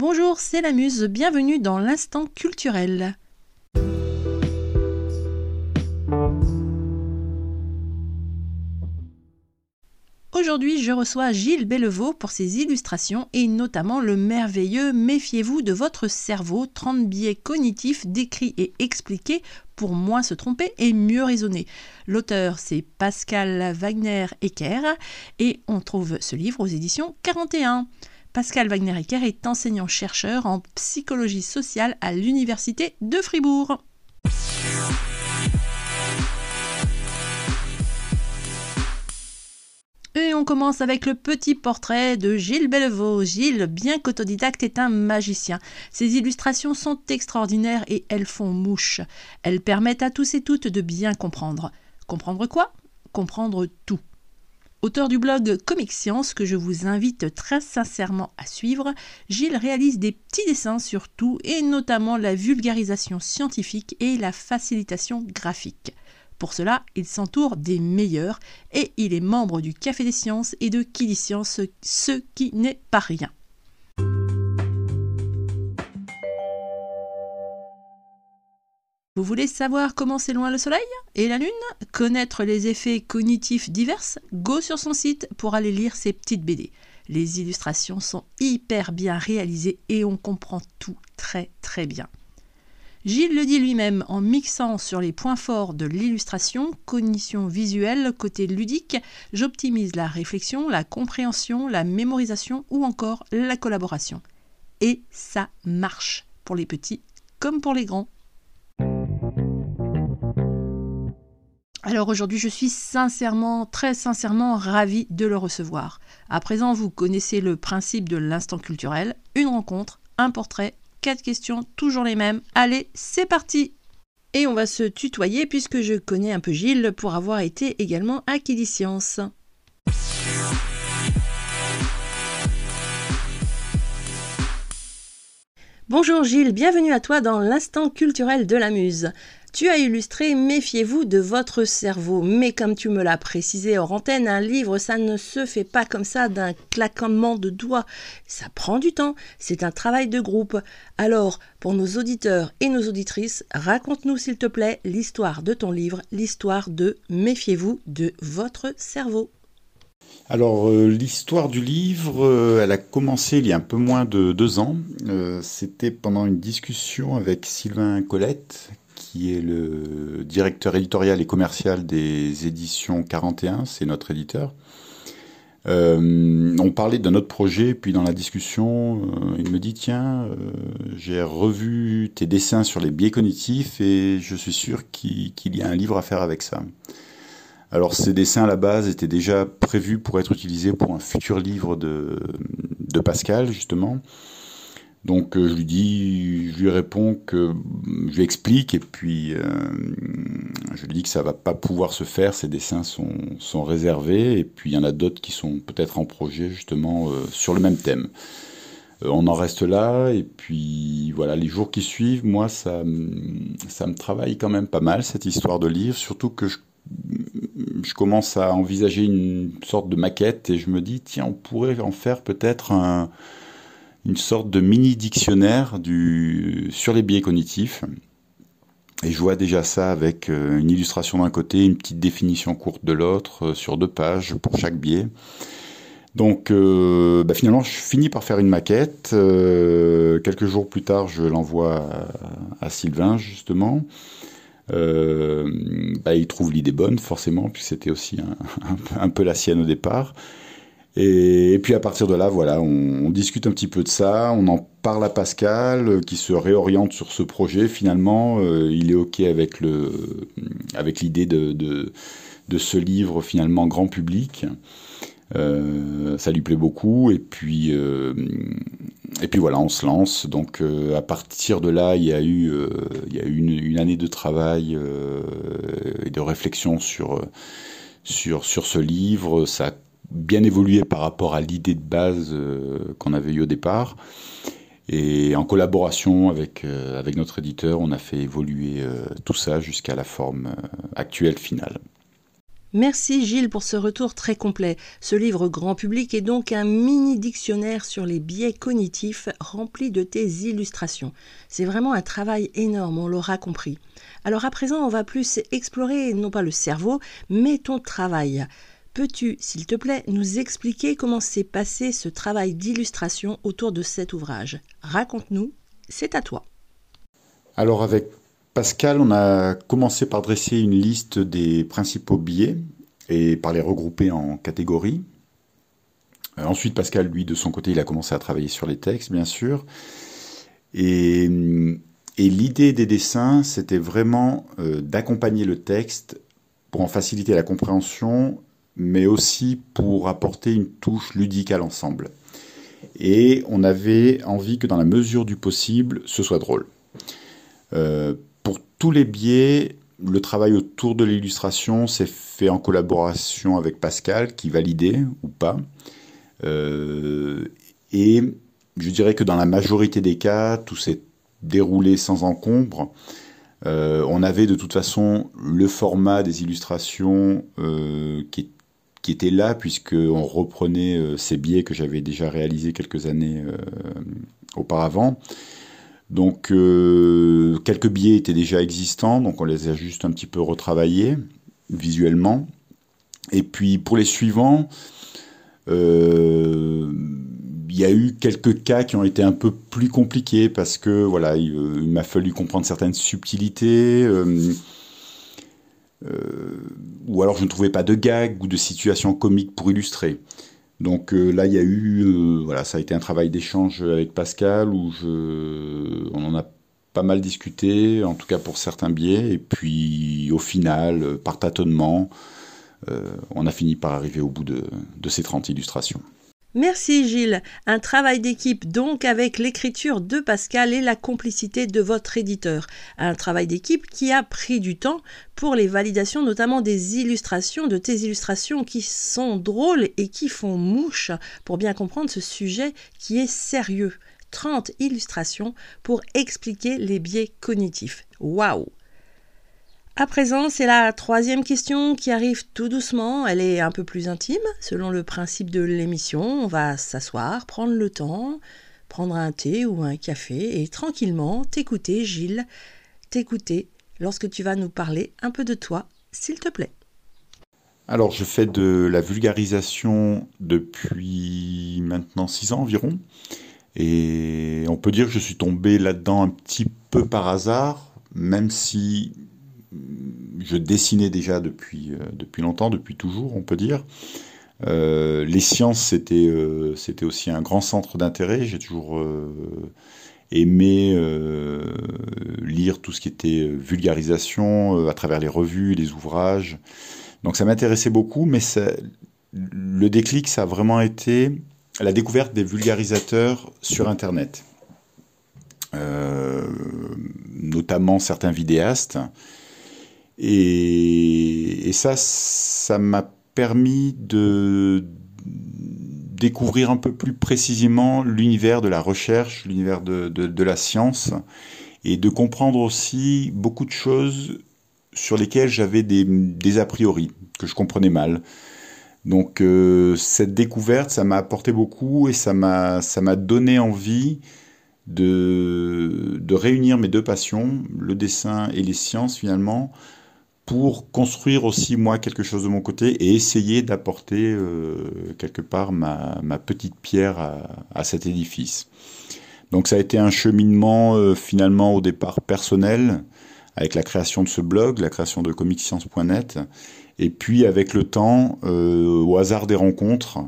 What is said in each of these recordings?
Bonjour, c'est la Muse, bienvenue dans l'instant culturel. Aujourd'hui, je reçois Gilles Bellevaux pour ses illustrations et notamment le merveilleux Méfiez-vous de votre cerveau, 30 biais cognitifs décrits et expliqués pour moins se tromper et mieux raisonner. L'auteur, c'est Pascal Wagner-Ecker et on trouve ce livre aux éditions 41. Pascal Wagner-Ecker est enseignant-chercheur en psychologie sociale à l'Université de Fribourg. Et on commence avec le petit portrait de Gilles Bellevaux. Gilles, bien qu'autodidacte, est un magicien. Ses illustrations sont extraordinaires et elles font mouche. Elles permettent à tous et toutes de bien comprendre. Comprendre quoi? Comprendre tout. Auteur du blog Comic Science que je vous invite très sincèrement à suivre, Gilles réalise des petits dessins sur tout et notamment la vulgarisation scientifique et la facilitation graphique. Pour cela, il s'entoure des meilleurs et il est membre du Café des Sciences et de dit Science, ce qui n'est pas rien. Vous voulez savoir comment c'est loin le Soleil et la Lune? Connaître les effets cognitifs divers? Go sur son site pour aller lire ses petites BD. Les illustrations sont hyper bien réalisées et on comprend tout très très bien. Gilles le dit lui-même en mixant sur les points forts de l'illustration, cognition visuelle, côté ludique, j'optimise la réflexion, la compréhension, la mémorisation ou encore la collaboration. Et ça marche pour les petits comme pour les grands. Alors aujourd'hui, je suis sincèrement, très sincèrement ravi de le recevoir. À présent, vous connaissez le principe de l'instant culturel, une rencontre, un portrait, quatre questions, toujours les mêmes. Allez, c'est parti Et on va se tutoyer puisque je connais un peu Gilles pour avoir été également à Science. Bonjour Gilles, bienvenue à toi dans l'instant culturel de la Muse. Tu as illustré Méfiez-vous de votre cerveau, mais comme tu me l'as précisé hors antenne, un livre, ça ne se fait pas comme ça d'un claquement de doigts. Ça prend du temps, c'est un travail de groupe. Alors, pour nos auditeurs et nos auditrices, raconte-nous s'il te plaît l'histoire de ton livre, l'histoire de Méfiez-vous de votre cerveau. Alors euh, l'histoire du livre, euh, elle a commencé il y a un peu moins de deux ans. Euh, c'était pendant une discussion avec Sylvain Colette, qui est le directeur éditorial et commercial des éditions 41, c'est notre éditeur. on parlait de notre projet, puis dans la discussion, il me dit tiens, j'ai revu tes dessins sur les biais cognitifs et je suis sûr qu'il y a un livre à faire avec ça. Alors ces dessins à la base étaient déjà prévus pour être utilisés pour un futur livre de, de Pascal justement. Donc euh, je lui dis, je lui réponds que je lui explique et puis euh, je lui dis que ça va pas pouvoir se faire, ces dessins sont, sont réservés et puis il y en a d'autres qui sont peut-être en projet justement euh, sur le même thème. on en reste là et puis voilà les jours qui suivent, moi ça ça me travaille quand même pas mal cette histoire de livre, surtout que je je commence à envisager une sorte de maquette et je me dis, tiens, on pourrait en faire peut-être une sorte de mini dictionnaire sur les biais cognitifs. Et je vois déjà ça avec euh, une illustration d'un côté, une petite définition courte de l'autre, euh, sur deux pages pour chaque biais. Donc euh, bah, finalement, je finis par faire une maquette. quelques jours plus tard, je l'envoie à, Sylvain, justement. Bah, il trouve l'idée bonne, forcément, puis c'était aussi un, peu la sienne au départ. Et, puis à partir de là, voilà, on, discute un petit peu de ça, on en parle à Pascal, euh, qui se réoriente sur ce projet. Finalement, euh, il est ok avec le, avec l'idée de, de, ce livre finalement grand public. Euh, ça lui plaît beaucoup et puis et puis voilà, on se lance. Donc à partir de là, il y a eu il y a eu une, année de travail et de réflexion sur sur sur ce livre. Ça bien évolué par rapport à l'idée de base qu'on avait eu au départ. Et en collaboration avec, avec notre éditeur, on a fait évoluer tout ça jusqu'à la forme actuelle finale. Merci Gilles pour ce retour très complet. Ce livre grand public est donc un mini dictionnaire sur les biais cognitifs rempli de tes illustrations. C'est vraiment un travail énorme, on l'aura compris. Alors à présent, on va plus explorer non pas le cerveau, mais ton travail. Peux-tu, s'il te plaît, nous expliquer comment s'est passé ce travail d'illustration autour de cet ouvrage? Raconte-nous, c'est à toi. Alors avec Pascal, on a commencé par dresser une liste des principaux biais et par les regrouper en catégories. Euh, ensuite, Pascal, lui, de son côté, il a commencé à travailler sur les textes, bien sûr. Et, l'idée des dessins, c'était vraiment euh, d'accompagner le texte pour en faciliter la compréhension, mais aussi pour apporter une touche ludique à l'ensemble. Et on avait envie que dans la mesure du possible, ce soit drôle. Euh, tous les biais, le travail autour de l'illustration s'est fait en collaboration avec Pascal, qui validait ou pas. Euh, et je dirais que dans la majorité des cas, tout s'est déroulé sans encombre. Euh, on avait de toute façon le format des illustrations euh, qui, qui, était là, puisqu'on reprenait ces biais que j'avais déjà réalisés quelques années auparavant. Donc euh, quelques biais étaient déjà existants, donc on les a juste un petit peu retravaillés visuellement. Et puis pour les suivants, euh, il y a eu quelques cas qui ont été un peu plus compliqués parce que voilà, il, euh, m'a fallu comprendre certaines subtilités. Ou alors je ne trouvais pas de gag ou de situation comique pour illustrer. Donc euh, là, il y a eu, euh, voilà, ça a été un travail d'échange avec Pascal où on en a pas mal discuté, en tout cas pour certains biais, et puis au final, par tâtonnement, euh, on a fini par arriver au bout de, de ces 30 illustrations. Merci Gilles. Un travail d'équipe donc avec l'écriture de Pascal et la complicité de votre éditeur. Un travail d'équipe qui a pris du temps pour les validations notamment des illustrations, de tes illustrations qui sont drôles et qui font mouche pour bien comprendre ce sujet qui est sérieux. 30 illustrations pour expliquer les biais cognitifs. Waouh à présent, c'est la troisième question qui arrive tout doucement. Elle est un peu plus intime, selon le principe de l'émission. On va s'asseoir, prendre le temps, prendre un thé ou un café et tranquillement t'écouter, Gilles, t'écouter lorsque tu vas nous parler un peu de toi, s'il te plaît. Alors, je fais de la vulgarisation depuis maintenant six ans environ. Et on peut dire que je suis tombé là-dedans un petit peu par hasard, même si je dessinais déjà depuis, euh, depuis longtemps, depuis toujours, on peut dire. Euh, les sciences, c'était euh, c'était aussi un grand centre d'intérêt. J'ai toujours aimé lire tout ce qui était vulgarisation à travers les revues, les ouvrages. Donc ça m'intéressait beaucoup, mais le déclic, ça a vraiment été la découverte des vulgarisateurs sur Internet. notamment certains vidéastes et, ça, ça m'a permis de découvrir un peu plus précisément l'univers de la recherche, l'univers de, de, la science, et de comprendre aussi beaucoup de choses sur lesquelles j'avais des, des, a priori, que je comprenais mal. Donc euh, cette découverte, ça m'a apporté beaucoup et ça m'a donné envie de, de réunir mes deux passions, le dessin et les sciences finalement, pour construire aussi moi quelque chose de mon côté et essayer d'apporter euh, quelque part ma, petite pierre à, cet édifice. Donc ça a été un cheminement euh, finalement au départ personnel avec la création de ce blog, la création de comicscience.net et puis avec le temps, euh, au hasard des rencontres,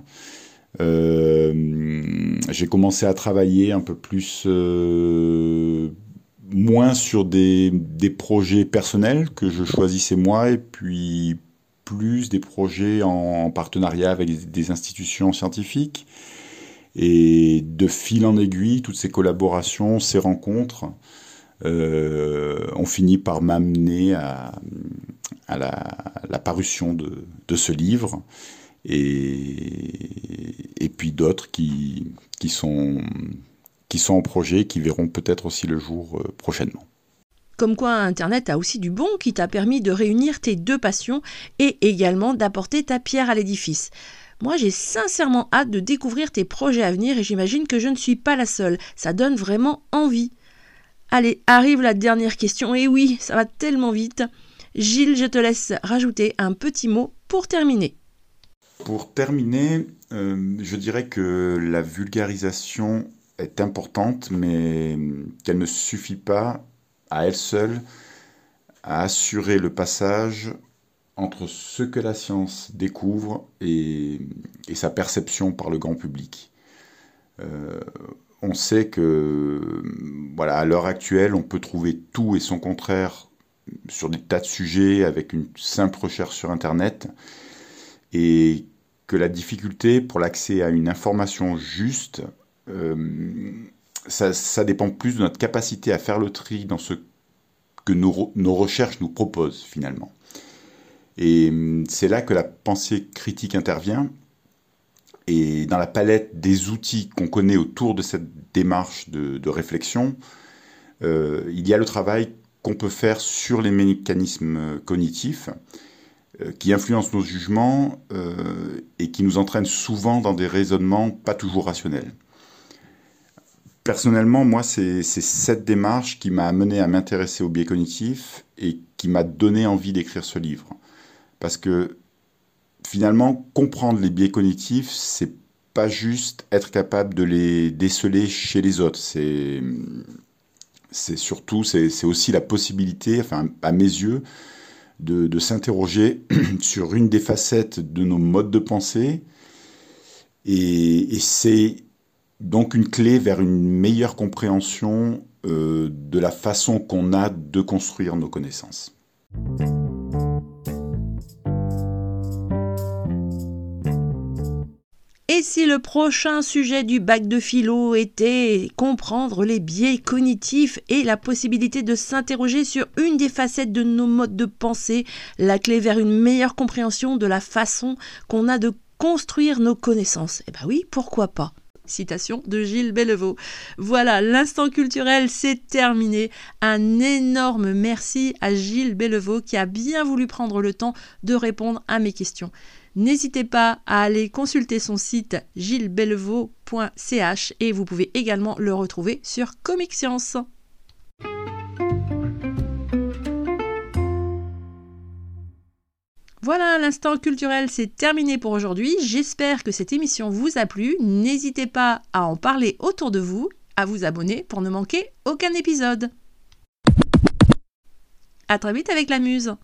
j'ai commencé à travailler un peu plus moins sur des, des, projets personnels que je choisissais moi et puis plus des projets en, partenariat avec des, institutions scientifiques. Et de fil en aiguille, toutes ces collaborations, ces rencontres, euh, ont fini par m'amener à, la, parution de, de, ce livre et, et puis d'autres qui, qui sont qui sont en projet, qui verront peut-être aussi le jour euh, prochainement. Comme quoi Internet a aussi du bon qui t'a permis de réunir tes deux passions et également d'apporter ta pierre à l'édifice. Moi, j'ai sincèrement hâte de découvrir tes projets à venir et j'imagine que je ne suis pas la seule. Ça donne vraiment envie. Allez, arrive la dernière question. Et oui, ça va tellement vite. Gilles, je te laisse rajouter un petit mot pour terminer. Pour terminer, euh, je dirais que la vulgarisation est importante, mais qu'elle ne suffit pas à elle seule à assurer le passage entre ce que la science découvre et, sa perception par le grand public. Euh, on sait que, voilà, à l'heure actuelle, on peut trouver tout et son contraire sur des tas de sujets avec une simple recherche sur Internet, et que la difficulté pour l'accès à une information juste, euh, ça, dépend plus de notre capacité à faire le tri dans ce que nos, recherches nous proposent finalement. Et hum, c'est là que la pensée critique intervient. Et dans la palette des outils qu'on connaît autour de cette démarche de, réflexion, euh, il y a le travail qu'on peut faire sur les mécanismes cognitifs euh, qui influencent nos jugements et qui nous entraînent souvent dans des raisonnements pas toujours rationnels. Personnellement, moi, c'est cette démarche qui m'a amené à m'intéresser au biais cognitif et qui m'a donné envie d'écrire ce livre. Parce que finalement, comprendre les biais cognitifs, c'est pas juste être capable de les déceler chez les autres. C'est surtout, c'est aussi la possibilité, enfin, à mes yeux, de, s'interroger sur une des facettes de nos modes de pensée. Et, c'est donc une clé vers une meilleure compréhension euh, de la façon qu'on a de construire nos connaissances. Et si le prochain sujet du bac de philo était comprendre les biais cognitifs et la possibilité de s'interroger sur une des facettes de nos modes de pensée, la clé vers une meilleure compréhension de la façon qu'on a de construire nos connaissances Eh ben oui, pourquoi pas? Citation de Gilles Bellevaux. Voilà, l'instant culturel, c'est terminé. Un énorme merci à Gilles Bellevaux qui a bien voulu prendre le temps de répondre à mes questions. N'hésitez pas à aller consulter son site gillesbellevaux.ch et vous pouvez également le retrouver sur Comic Science. Voilà, l'instant culturel, c'est terminé pour aujourd'hui. J'espère que cette émission vous a plu. N'hésitez pas à en parler autour de vous, à vous abonner pour ne manquer aucun épisode. A très vite avec la muse